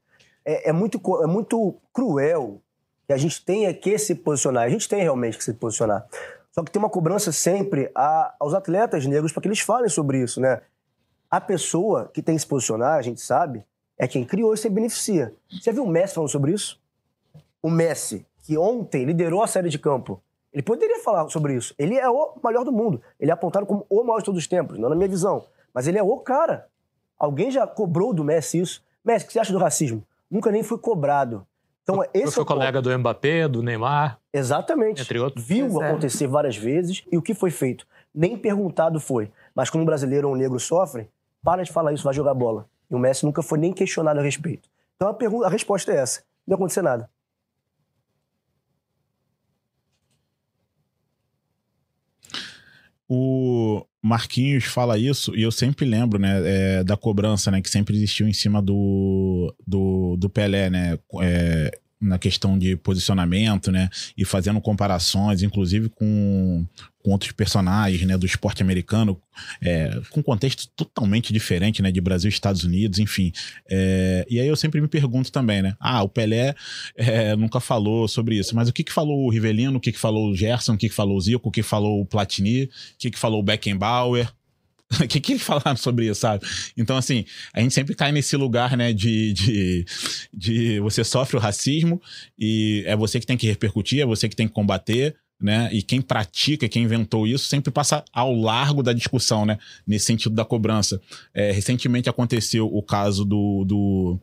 É, é muito, é muito cruel que a gente tenha que se posicionar. A gente tem realmente que se posicionar. Só que tem uma cobrança sempre a, aos atletas negros para que eles falem sobre isso, né? A pessoa que tem que se posicionar, a gente sabe, é quem criou e se beneficia. Você viu o Messi falando sobre isso? O Messi, que ontem liderou a série de campo, ele poderia falar sobre isso. Ele é o melhor do mundo. Ele é apontado como o maior de todos os tempos, não na minha visão. Mas ele é o cara. Alguém já cobrou do Messi isso? Messi, o que você acha do racismo? Nunca nem foi cobrado. Então, esse foi é o colega do Mbappé, do Neymar. Exatamente. Entre outros. Viu é. acontecer várias vezes e o que foi feito? Nem perguntado foi. Mas quando um brasileiro ou um negro sofre, para de falar isso, vai jogar bola. E o Messi nunca foi nem questionado a respeito. Então a, pergunta, a resposta é essa: não aconteceu nada. O Marquinhos fala isso, e eu sempre lembro, né, é, da cobrança, né, que sempre existiu em cima do, do, do Pelé, né, é, na questão de posicionamento, né? E fazendo comparações, inclusive com, com outros personagens, né? Do esporte americano, é, com contexto totalmente diferente, né? De Brasil e Estados Unidos, enfim. É, e aí eu sempre me pergunto também, né? Ah, o Pelé é, nunca falou sobre isso, mas o que que falou o Rivelino, o que que falou o Gerson, o que que falou o Zico, o que que falou o Platini, o que que falou o Beckenbauer, O que, que eles falaram sobre isso, sabe? Então, assim, a gente sempre cai nesse lugar, né, de, de, de você sofre o racismo e é você que tem que repercutir, é você que tem que combater, né? E quem pratica, quem inventou isso, sempre passa ao largo da discussão, né? Nesse sentido da cobrança. É, recentemente aconteceu o caso do, do,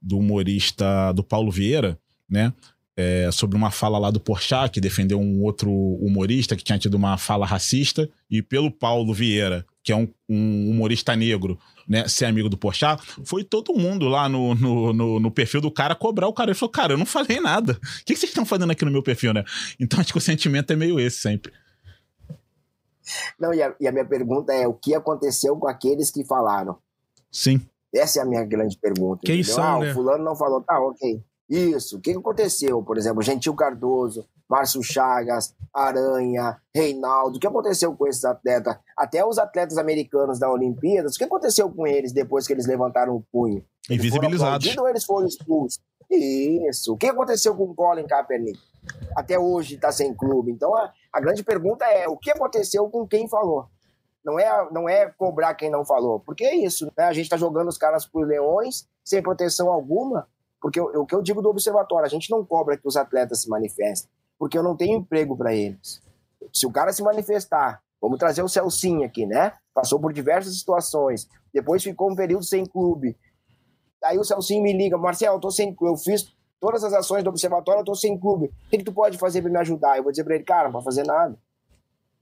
do humorista do Paulo Vieira, né? É, sobre uma fala lá do Porchat, que defendeu um outro humorista que tinha tido uma fala racista, e pelo Paulo Vieira, que é um, um humorista negro, né, ser amigo do Porchat, foi todo mundo lá no, no, no, no, perfil do cara cobrar o cara. Ele falou, cara, eu não falei nada. O que, que vocês estão fazendo aqui no meu perfil, né? Então acho que o sentimento é meio esse sempre. Não, e a, e a minha pergunta é, o que aconteceu com aqueles que falaram? Sim. Essa é a minha grande pergunta. Quem entendeu? são, ah, né? o fulano não falou, tá, ok. Isso. O que aconteceu? Por exemplo, Gentil Cardoso, Márcio Chagas, Aranha, Reinaldo. O que aconteceu com esses atletas? Até os atletas americanos da Olimpíadas, o que aconteceu com eles depois que eles levantaram o punho? Invisibilizados. Ou eles foram expulsos? Isso. O que aconteceu com o Colin Kaepernick? Até hoje está sem clube. Então a, a grande pergunta é: o que aconteceu com quem falou? Não é, não é cobrar quem não falou. Porque é isso, né? A gente está jogando os caras por leões, sem proteção alguma. Porque o que eu digo do observatório, a gente não cobra que os atletas se manifestem, porque eu não tenho emprego para eles. Se o cara se manifestar, vamos trazer o Celcinho aqui, né? Passou por diversas situações, depois ficou um período sem clube. Aí o Celcinho me liga, Marcelo, eu tô sem eu fiz todas as ações do observatório, eu tô sem clube. O que, que tu pode fazer para me ajudar? Eu vou dizer para ele, cara, não pode fazer nada.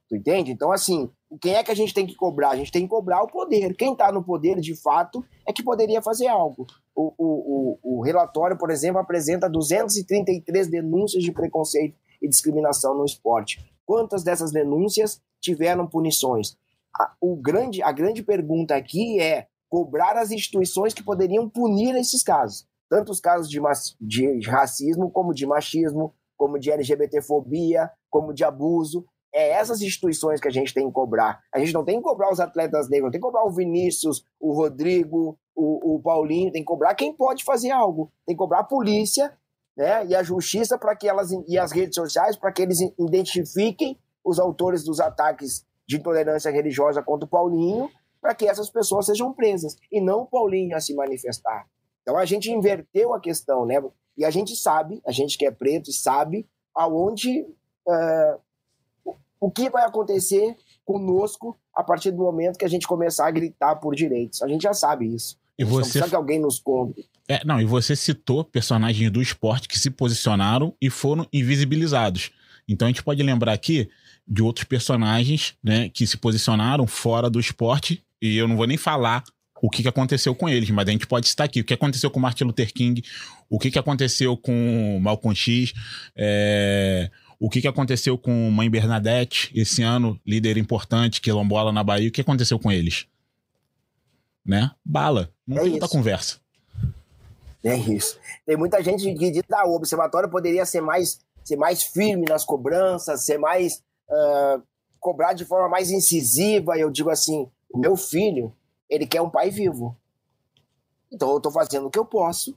Tu entende? Então, assim, quem é que a gente tem que cobrar? A gente tem que cobrar o poder. Quem está no poder, de fato, é que poderia fazer algo. O, o, o, o, relatório, por exemplo, apresenta 233 denúncias de preconceito e discriminação no esporte. Quantas dessas denúncias tiveram punições? A, o grande, a grande pergunta aqui é cobrar as instituições que poderiam punir esses casos. Tanto os casos de, de racismo, como de machismo, como de LGBTfobia, como de abuso é essas instituições que a gente tem que cobrar. A gente não tem que cobrar os atletas negros, tem que cobrar o Vinícius, o Rodrigo, o, o Paulinho, tem que cobrar quem pode fazer algo. Tem que cobrar a polícia né, e a justiça para que elas e as redes sociais para que eles identifiquem os autores dos ataques de intolerância religiosa contra o Paulinho, para que essas pessoas sejam presas e não o Paulinho a se manifestar. Então a gente inverteu a questão, né? E a gente sabe, a gente que é preto sabe aonde uh, o que vai acontecer conosco a partir do momento que a gente começar a gritar por direitos. A gente já sabe isso. E você... precisa que alguém nos conte. É, não, e você citou personagens do esporte que se posicionaram e foram invisibilizados. Então a gente pode lembrar aqui de outros personagens né, que se posicionaram fora do esporte, e eu não vou nem falar o que, que aconteceu com eles, mas a gente pode citar aqui o que aconteceu com Martin Luther King, o que, que aconteceu com Malcolm X, é, o que, que aconteceu com Mãe Bernadette esse ano, líder importante, quilombola na Bahia, o que aconteceu com eles? Né? Bala. Não é tem muita conversa. É isso. Tem muita gente que diz que ah, o observatório poderia ser mais, ser mais firme nas cobranças, ser mais. Uh, cobrar de forma mais incisiva. Eu digo assim: meu filho, ele quer um pai vivo. Então eu estou fazendo o que eu posso,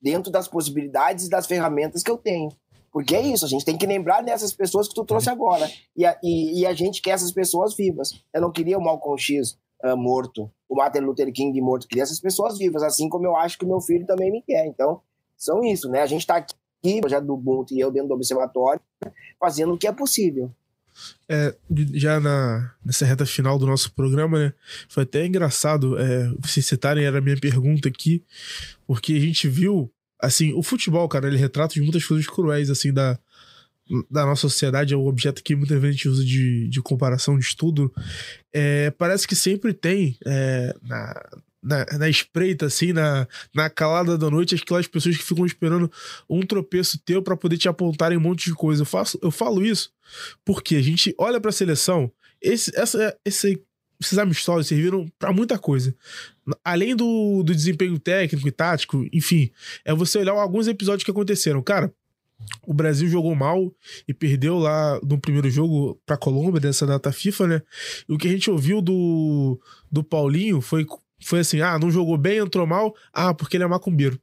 dentro das possibilidades e das ferramentas que eu tenho. Porque é isso, a gente tem que lembrar dessas pessoas que tu trouxe agora. E a, e, e a gente quer essas pessoas vivas. Eu não queria o Malcolm X uh, morto, o Martin Luther King morto. Queria essas pessoas vivas, assim como eu acho que o meu filho também me quer. Então, são isso, né? A gente está aqui, já do Ubuntu e eu dentro do observatório, fazendo o que é possível. É, já na, nessa reta final do nosso programa, né? Foi até engraçado é, vocês citarem, era a minha pergunta aqui, porque a gente viu Assim, o futebol, cara, ele retrata de muitas coisas cruéis, assim, da, da nossa sociedade. É um objeto que muitas vezes a gente usa de, de comparação, de estudo. É, parece que sempre tem é, na, na, na, espreita, assim, na, na calada da noite, aquelas pessoas que ficam esperando um tropeço teu para poder te apontarem um monte de coisa. Eu, faço, eu falo isso porque a gente olha para a seleção, esse, essa, esse esses amistosos serviram para muita coisa. Além do, do desempenho técnico e tático, enfim, é você olhar alguns episódios que aconteceram. Cara, o Brasil jogou mal e perdeu lá no primeiro jogo para Colômbia dessa data FIFA, né? E o que a gente ouviu do, do Paulinho foi, foi assim: ah, não jogou bem, entrou mal, ah, porque ele é macumbeiro.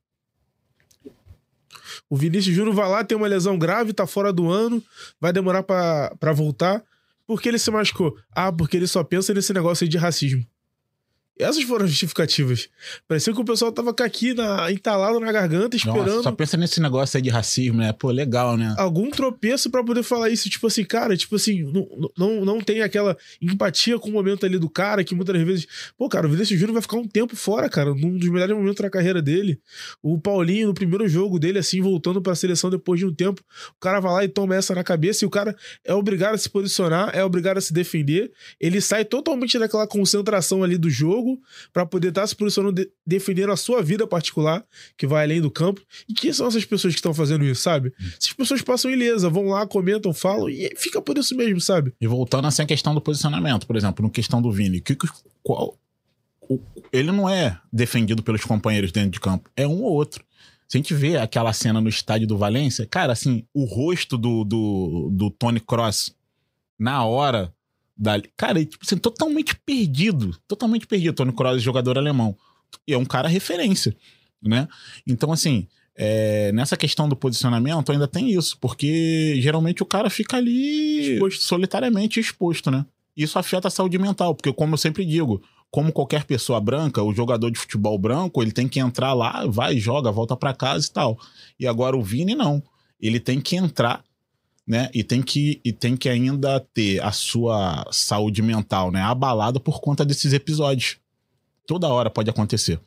O Vinícius Júnior vai lá, tem uma lesão grave, tá fora do ano, vai demorar para voltar. Por que ele se machucou? Ah, porque ele só pensa nesse negócio aí de racismo. Essas foram as justificativas. Parecia que o pessoal tava com aqui na, entalado na garganta, esperando. Nossa, só pensa nesse negócio aí de racismo, né? Pô, legal, né? Algum tropeço para poder falar isso. Tipo assim, cara, tipo assim, não, não, não tem aquela empatia com o momento ali do cara que muitas vezes. Pô, cara, o Vinícius Júnior vai ficar um tempo fora, cara, num dos melhores momentos da carreira dele. O Paulinho, no primeiro jogo dele, assim, voltando para a seleção depois de um tempo, o cara vai lá e toma essa na cabeça e o cara é obrigado a se posicionar, é obrigado a se defender. Ele sai totalmente daquela concentração ali do jogo jogo para poder estar tá se posicionando, de, defendendo a sua vida particular, que vai além do campo. E quem são essas pessoas que estão fazendo isso, sabe? Hum. Essas pessoas passam ilesa, vão lá, comentam, falam e fica por isso mesmo, sabe? E voltando assim a questão do posicionamento, por exemplo, no questão do Vini, que, qual, ele não é defendido pelos companheiros dentro de campo, é um ou outro. Se a gente vê aquela cena no estádio do Valência, cara, assim, o rosto do, do, do Tony Cross na hora dali. Cara, tipo assim, totalmente perdido. Totalmente perdido. Tony Kroos, jogador alemão. E é um cara referência, né? Então, assim, é, nessa questão do posicionamento ainda tem isso, porque geralmente o cara fica ali exposto. solitariamente exposto, né? Isso afeta a saúde mental, porque como eu sempre digo, como qualquer pessoa branca, o jogador de futebol branco, ele tem que entrar lá, vai, joga, volta para casa e tal. E agora o Vini não. Ele tem que entrar né? E tem que, e tem que ainda ter a sua saúde mental, né? Abalada por conta desses episódios. Toda hora pode acontecer.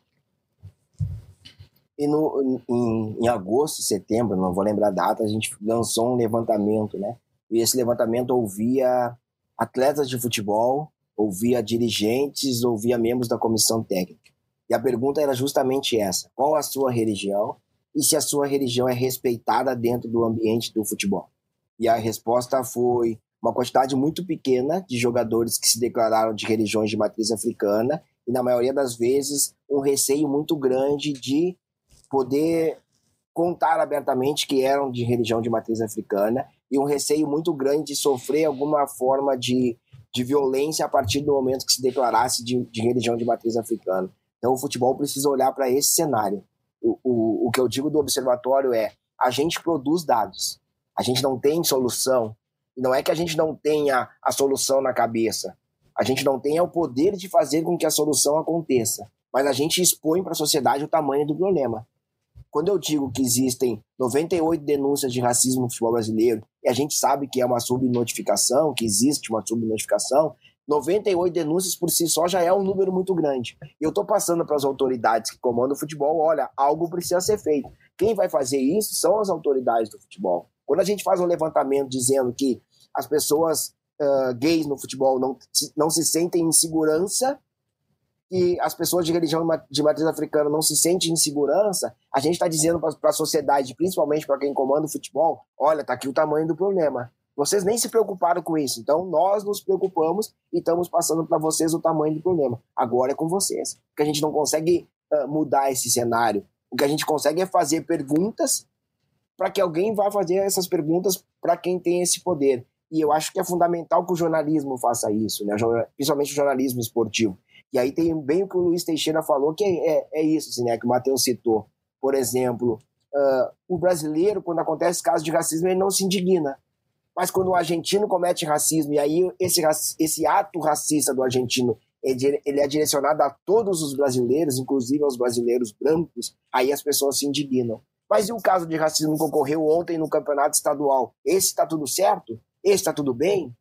E no, em, em agosto, setembro, não vou lembrar a data, a gente lançou um levantamento, né? E esse levantamento ouvia atletas de futebol, ouvia dirigentes, ouvia membros da comissão técnica. E a pergunta era justamente essa: qual a sua religião e se a sua religião é respeitada dentro do ambiente do futebol? E a resposta foi uma quantidade muito pequena de jogadores que se declararam de religiões de matriz africana e, na maioria das vezes, um receio muito grande de poder contar abertamente que eram de religião de matriz africana e um receio muito grande de sofrer alguma forma de, de violência a partir do momento que se declarasse de, de religião de matriz africana. Então, o futebol precisa olhar para esse cenário. O, o, o que eu digo do observatório é: a gente produz dados, a gente não tem solução. E não é que a gente não tenha a solução na cabeça. A gente não tem o poder de fazer com que a solução aconteça. Mas a gente expõe para a sociedade o tamanho do problema. Quando eu digo que existem 98 denúncias de racismo no futebol brasileiro, e a gente sabe que é uma subnotificação, que existe uma subnotificação, 98 denúncias por si só já é um número muito grande. E eu estou passando para as autoridades que comandam o futebol: olha, algo precisa ser feito. Quem vai fazer isso são as autoridades do futebol. Quando a gente faz um levantamento dizendo que as pessoas uh, gays no futebol não, não se sentem em segurança e as pessoas de religião de matriz africana não se sentem em segurança, a gente está dizendo para a sociedade, principalmente para quem comanda o futebol, olha, tá aqui o tamanho do problema. Vocês nem se preocuparam com isso, então nós nos preocupamos e estamos passando para vocês o tamanho do problema. Agora é com vocês, porque a gente não consegue uh, mudar esse cenário. O que a gente consegue é fazer perguntas para que alguém vá fazer essas perguntas para quem tem esse poder. E eu acho que é fundamental que o jornalismo faça isso, né? principalmente o jornalismo esportivo. E aí tem bem o que o Luiz Teixeira falou, que é, é, é isso, assim, né? que o Matheus citou. Por exemplo, uh, o brasileiro, quando acontece caso de racismo, ele não se indigna. Mas quando o argentino comete racismo, e aí esse, esse ato racista do argentino ele é direcionado a todos os brasileiros, inclusive aos brasileiros brancos, aí as pessoas se indignam. Mas e o caso de racismo que ocorreu ontem no campeonato estadual? Esse está tudo certo? Esse está tudo bem?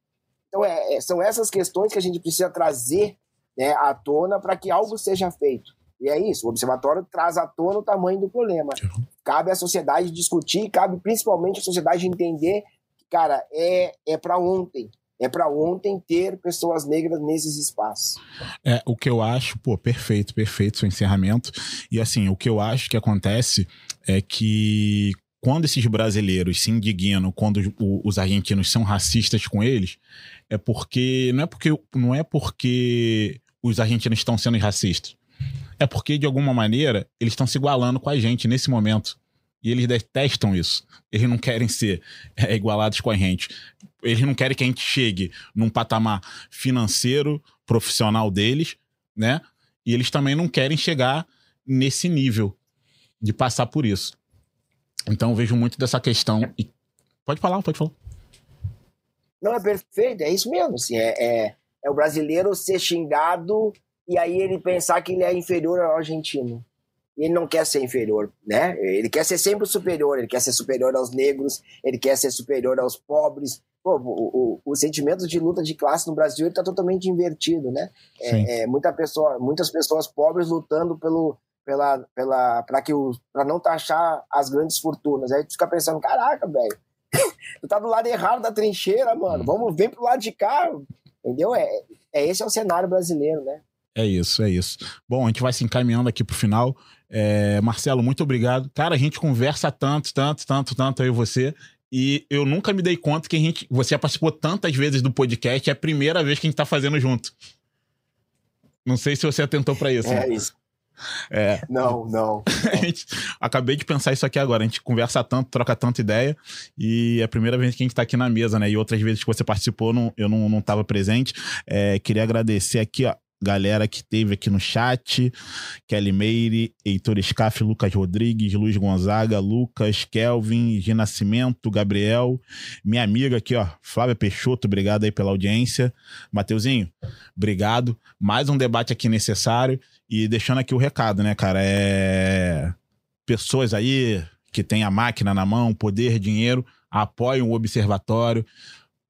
Então, é, é, são essas questões que a gente precisa trazer né, à tona para que algo seja feito. E é isso, o observatório traz à tona o tamanho do problema. Cabe à sociedade discutir, cabe principalmente à sociedade entender que, cara, é, é para ontem é para ontem ter pessoas negras nesses espaços. É, o que eu acho, pô, perfeito, perfeito seu encerramento. E assim, o que eu acho que acontece é que quando esses brasileiros se indignam quando os argentinos são racistas com eles, é porque não é porque não é porque os argentinos estão sendo racistas. É porque de alguma maneira eles estão se igualando com a gente nesse momento. E eles detestam isso. Eles não querem ser é, igualados com a gente. Eles não querem que a gente chegue num patamar financeiro, profissional deles, né? E eles também não querem chegar nesse nível de passar por isso. Então vejo muito dessa questão. E... Pode falar, pode falar. Não, é perfeito, é isso mesmo. Assim, é, é, é o brasileiro ser xingado e aí ele pensar que ele é inferior ao argentino. Ele não quer ser inferior, né? Ele quer ser sempre superior, ele quer ser superior aos negros, ele quer ser superior aos pobres. Pô, o, o, o sentimento de luta de classe no Brasil está totalmente invertido, né? É, é, muita pessoa, muitas pessoas pobres lutando pelo, pela, pela, para que para não taxar as grandes fortunas. Aí tu fica pensando, caraca, velho, tu tá do lado errado da trincheira, mano. Vamos, vem pro lado de cá, entendeu? É, é esse é o cenário brasileiro, né? É isso, é isso. Bom, a gente vai se encaminhando aqui pro final. É, Marcelo, muito obrigado. Cara, a gente conversa tanto, tanto, tanto, tanto eu e você. E eu nunca me dei conta que a gente. Você participou tantas vezes do podcast, é a primeira vez que a gente tá fazendo junto. Não sei se você atentou para isso. É né? isso. É. Não, não. gente, acabei de pensar isso aqui agora. A gente conversa tanto, troca tanta ideia. E é a primeira vez que a gente está aqui na mesa, né? E outras vezes que você participou, não, eu não estava presente. É, queria agradecer aqui, ó, galera que teve aqui no chat: Kelly Meire, Heitor Scaff, Lucas Rodrigues, Luiz Gonzaga, Lucas, Kelvin, G Nascimento, Gabriel, minha amiga aqui, ó, Flávia Peixoto, obrigado aí pela audiência. Mateuzinho, obrigado. Mais um debate aqui necessário. E deixando aqui o recado, né, cara? É. Pessoas aí que têm a máquina na mão, poder, dinheiro, apoiam o observatório.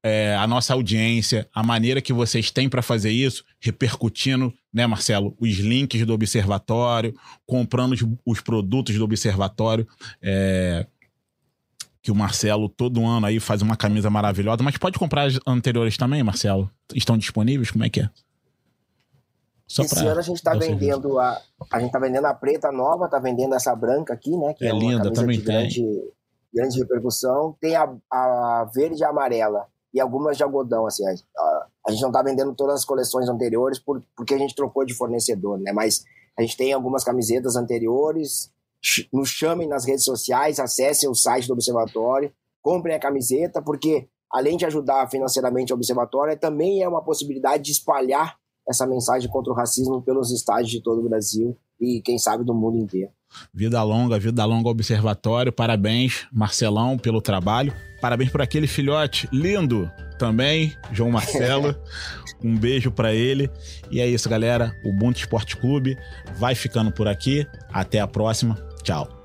É, a nossa audiência, a maneira que vocês têm para fazer isso, repercutindo, né, Marcelo, os links do observatório, comprando os, os produtos do observatório. É, que o Marcelo todo ano aí faz uma camisa maravilhosa, mas pode comprar as anteriores também, Marcelo? Estão disponíveis? Como é que é? Só Esse ano a gente está vendendo a, a gente tá vendendo a preta nova, tá vendendo essa branca aqui, né? Que é, é linda, também de grande, grande repercussão. Tem a, a verde e amarela e algumas de algodão, assim. A, a, a gente não tá vendendo todas as coleções anteriores por, porque a gente trocou de fornecedor, né? Mas a gente tem algumas camisetas anteriores. Nos chamem nas redes sociais, acessem o site do Observatório, comprem a camiseta, porque além de ajudar financeiramente o Observatório, também é uma possibilidade de espalhar essa mensagem contra o racismo pelos estádios de todo o Brasil e, quem sabe, do mundo inteiro. Vida longa, vida longa Observatório. Parabéns, Marcelão, pelo trabalho. Parabéns por aquele filhote lindo também, João Marcelo. um beijo para ele. E é isso, galera. O Ubuntu Esporte Clube vai ficando por aqui. Até a próxima. Tchau.